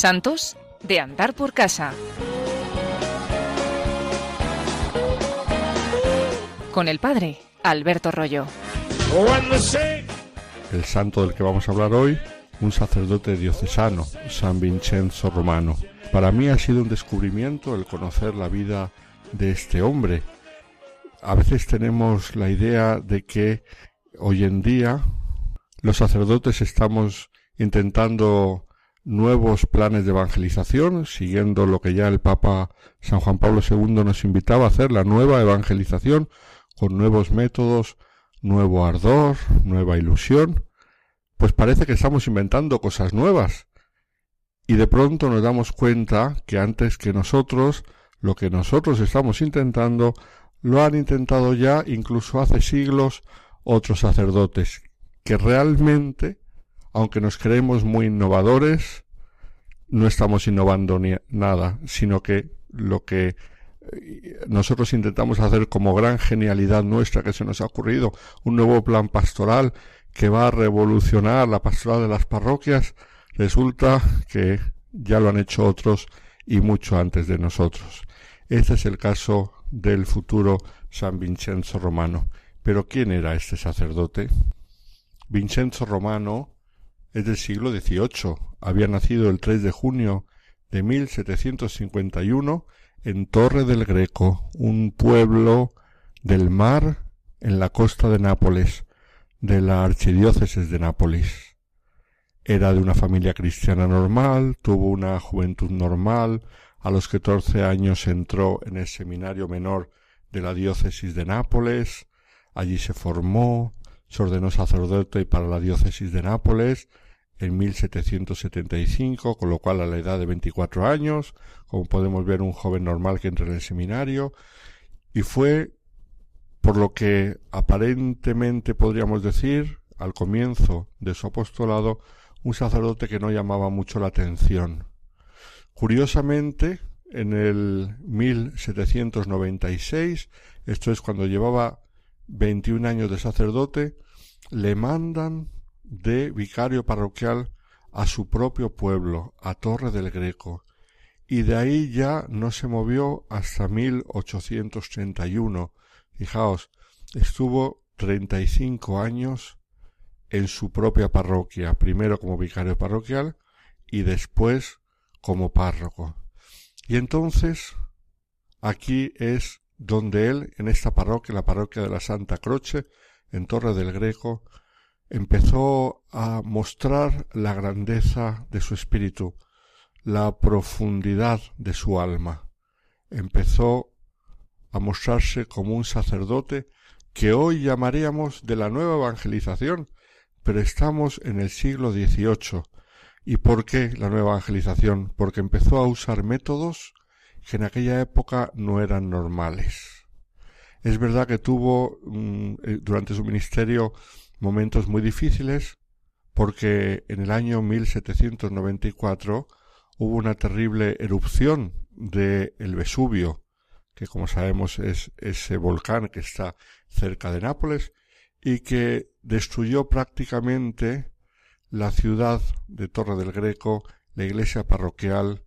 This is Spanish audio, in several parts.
Santos de andar por casa. Con el padre Alberto Rollo. El santo del que vamos a hablar hoy, un sacerdote diocesano, San Vincenzo Romano. Para mí ha sido un descubrimiento el conocer la vida de este hombre. A veces tenemos la idea de que hoy en día los sacerdotes estamos intentando nuevos planes de evangelización, siguiendo lo que ya el Papa San Juan Pablo II nos invitaba a hacer, la nueva evangelización, con nuevos métodos, nuevo ardor, nueva ilusión, pues parece que estamos inventando cosas nuevas. Y de pronto nos damos cuenta que antes que nosotros, lo que nosotros estamos intentando, lo han intentado ya incluso hace siglos otros sacerdotes, que realmente aunque nos creemos muy innovadores, no estamos innovando nada, sino que lo que eh, nosotros intentamos hacer como gran genialidad nuestra que se nos ha ocurrido, un nuevo plan pastoral que va a revolucionar la pastoral de las parroquias, resulta que ya lo han hecho otros y mucho antes de nosotros. Este es el caso del futuro San Vincenzo Romano. Pero ¿quién era este sacerdote? Vincenzo Romano es del siglo XVIII. Había nacido el 3 de junio de 1751 en Torre del Greco, un pueblo del mar en la costa de Nápoles, de la archidiócesis de Nápoles. Era de una familia cristiana normal, tuvo una juventud normal, a los catorce años entró en el seminario menor de la diócesis de Nápoles, allí se formó, se ordenó sacerdote para la diócesis de Nápoles en 1775, con lo cual a la edad de 24 años, como podemos ver un joven normal que entra en el seminario, y fue, por lo que aparentemente podríamos decir, al comienzo de su apostolado, un sacerdote que no llamaba mucho la atención. Curiosamente, en el 1796, esto es cuando llevaba 21 años de sacerdote, le mandan de vicario parroquial a su propio pueblo, a Torre del Greco, y de ahí ya no se movió hasta 1831. Fijaos, estuvo 35 años en su propia parroquia, primero como vicario parroquial y después como párroco. Y entonces, aquí es donde él, en esta parroquia, la parroquia de la Santa Croce, en Torre del Greco, empezó a mostrar la grandeza de su espíritu, la profundidad de su alma. Empezó a mostrarse como un sacerdote que hoy llamaríamos de la nueva evangelización, pero estamos en el siglo XVIII. ¿Y por qué la nueva evangelización? Porque empezó a usar métodos que en aquella época no eran normales. Es verdad que tuvo mm, eh, durante su ministerio momentos muy difíciles porque en el año 1794 hubo una terrible erupción de el Vesubio, que como sabemos es ese volcán que está cerca de Nápoles y que destruyó prácticamente la ciudad de Torre del Greco, la iglesia parroquial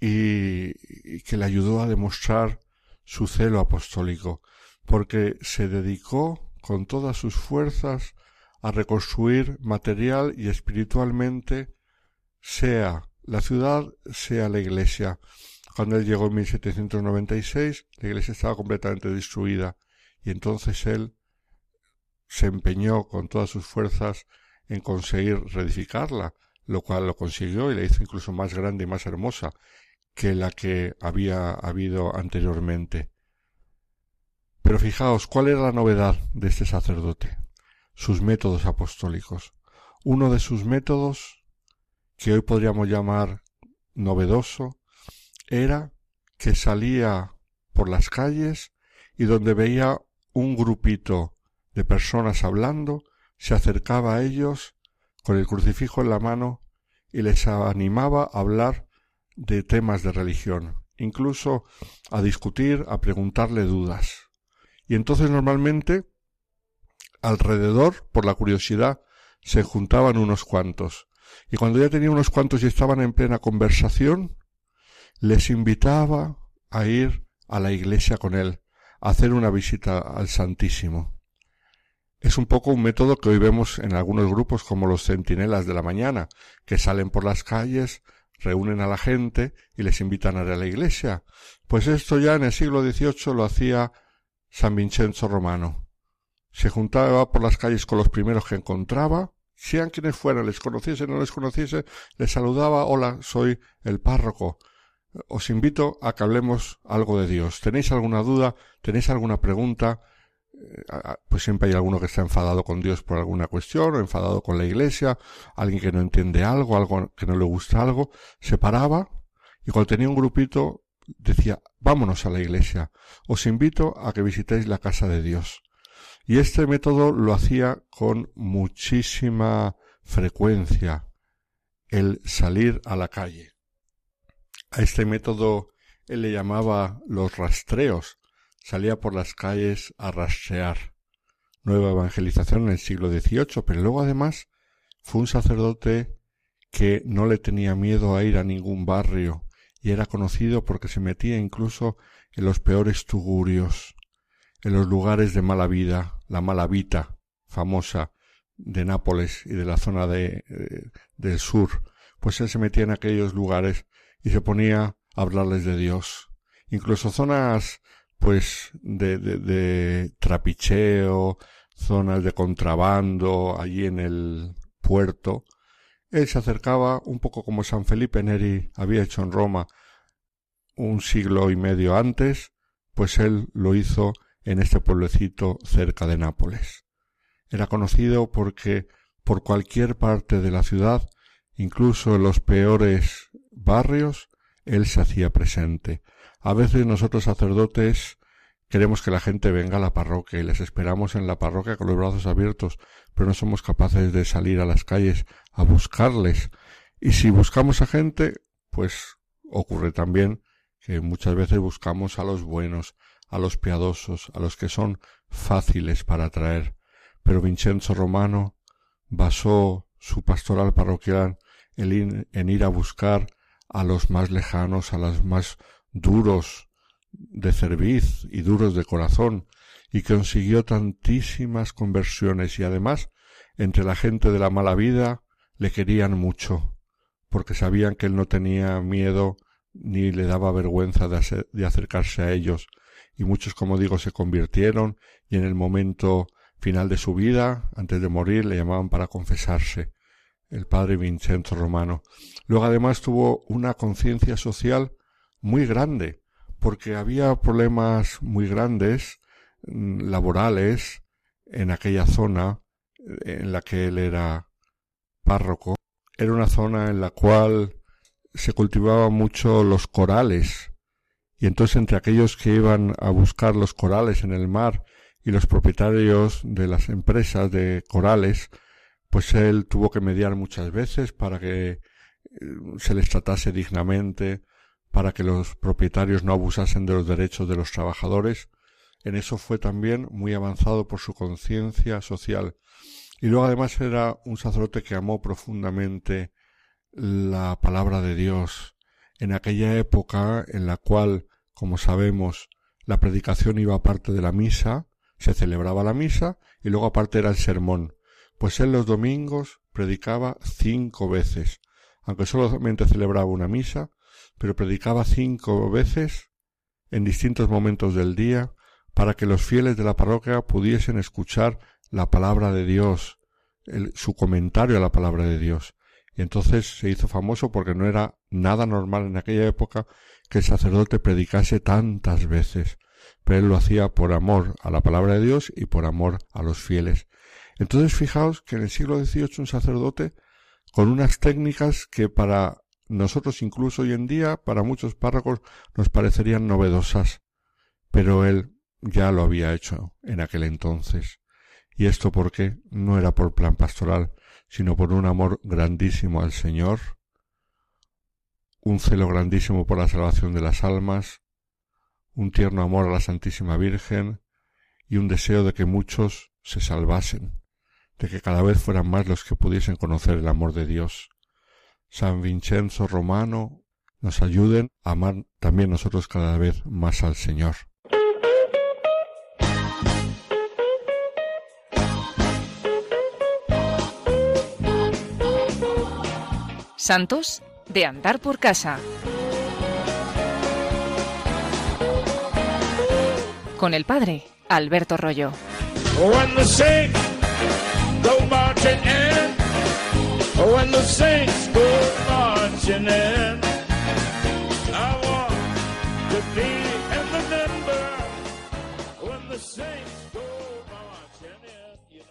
y, que le ayudó a demostrar su celo apostólico, porque se dedicó con todas sus fuerzas a reconstruir material y espiritualmente sea la ciudad, sea la iglesia. Cuando él llegó en 1796, la iglesia estaba completamente destruida y entonces él se empeñó con todas sus fuerzas en conseguir reedificarla, lo cual lo consiguió y la hizo incluso más grande y más hermosa que la que había habido anteriormente. Pero fijaos, ¿cuál era la novedad de este sacerdote? Sus métodos apostólicos. Uno de sus métodos, que hoy podríamos llamar novedoso, era que salía por las calles y donde veía un grupito de personas hablando, se acercaba a ellos con el crucifijo en la mano y les animaba a hablar de temas de religión, incluso a discutir, a preguntarle dudas. Y entonces normalmente alrededor, por la curiosidad, se juntaban unos cuantos. Y cuando ya tenía unos cuantos y estaban en plena conversación, les invitaba a ir a la iglesia con él, a hacer una visita al Santísimo. Es un poco un método que hoy vemos en algunos grupos como los centinelas de la mañana, que salen por las calles, reúnen a la gente y les invitan a ir a la iglesia. Pues esto ya en el siglo XVIII lo hacía San Vincenzo Romano. Se juntaba por las calles con los primeros que encontraba, sean quienes fueran, les conociese o no les conociese, les saludaba, hola, soy el párroco. Os invito a que hablemos algo de Dios. ¿Tenéis alguna duda? ¿Tenéis alguna pregunta? Pues siempre hay alguno que está enfadado con Dios por alguna cuestión o enfadado con la iglesia, alguien que no entiende algo, algo que no le gusta algo, se paraba y cuando tenía un grupito decía, vámonos a la iglesia, os invito a que visitéis la casa de Dios. Y este método lo hacía con muchísima frecuencia, el salir a la calle. A este método él le llamaba los rastreos, salía por las calles a rastrear. Nueva evangelización en el siglo XVIII, pero luego además fue un sacerdote que no le tenía miedo a ir a ningún barrio y era conocido porque se metía incluso en los peores tugurios, en los lugares de mala vida, la mala vita famosa de Nápoles y de la zona de, eh, del sur, pues él se metía en aquellos lugares y se ponía a hablarles de Dios. Incluso zonas pues de, de, trapicheo, zonas de contrabando allí en el puerto, él se acercaba un poco como San Felipe Neri había hecho en Roma un siglo y medio antes, pues él lo hizo en este pueblecito cerca de Nápoles. Era conocido porque por cualquier parte de la ciudad, incluso en los peores barrios, él se hacía presente. A veces nosotros sacerdotes queremos que la gente venga a la parroquia y les esperamos en la parroquia con los brazos abiertos, pero no somos capaces de salir a las calles a buscarles. Y si buscamos a gente, pues ocurre también que muchas veces buscamos a los buenos, a los piadosos, a los que son fáciles para atraer. Pero Vincenzo Romano basó su pastoral parroquial en ir a buscar a los más lejanos, a los más duros de cerviz y duros de corazón, y consiguió tantísimas conversiones y además entre la gente de la mala vida le querían mucho, porque sabían que él no tenía miedo ni le daba vergüenza de, de acercarse a ellos, y muchos, como digo, se convirtieron y en el momento final de su vida, antes de morir, le llamaban para confesarse el padre Vincenzo Romano. Luego además tuvo una conciencia social muy grande, porque había problemas muy grandes mm, laborales en aquella zona en la que él era párroco. Era una zona en la cual se cultivaban mucho los corales, y entonces entre aquellos que iban a buscar los corales en el mar y los propietarios de las empresas de corales, pues él tuvo que mediar muchas veces para que eh, se les tratase dignamente, para que los propietarios no abusasen de los derechos de los trabajadores. En eso fue también muy avanzado por su conciencia social. Y luego además era un sacerdote que amó profundamente la palabra de Dios. En aquella época en la cual, como sabemos, la predicación iba aparte de la misa, se celebraba la misa y luego aparte era el sermón pues él los domingos predicaba cinco veces, aunque solamente celebraba una misa, pero predicaba cinco veces en distintos momentos del día para que los fieles de la parroquia pudiesen escuchar la palabra de Dios, su comentario a la palabra de Dios. Y entonces se hizo famoso porque no era nada normal en aquella época que el sacerdote predicase tantas veces, pero él lo hacía por amor a la palabra de Dios y por amor a los fieles. Entonces fijaos que en el siglo XVIII un sacerdote con unas técnicas que para nosotros incluso hoy en día, para muchos párrocos, nos parecerían novedosas, pero él ya lo había hecho en aquel entonces. Y esto porque no era por plan pastoral, sino por un amor grandísimo al Señor, un celo grandísimo por la salvación de las almas, un tierno amor a la Santísima Virgen y un deseo de que muchos se salvasen de que cada vez fueran más los que pudiesen conocer el amor de Dios. San Vincenzo Romano nos ayuden a amar también nosotros cada vez más al Señor. Santos de andar por casa. Con el padre Alberto Rollo. When the saints go marching in.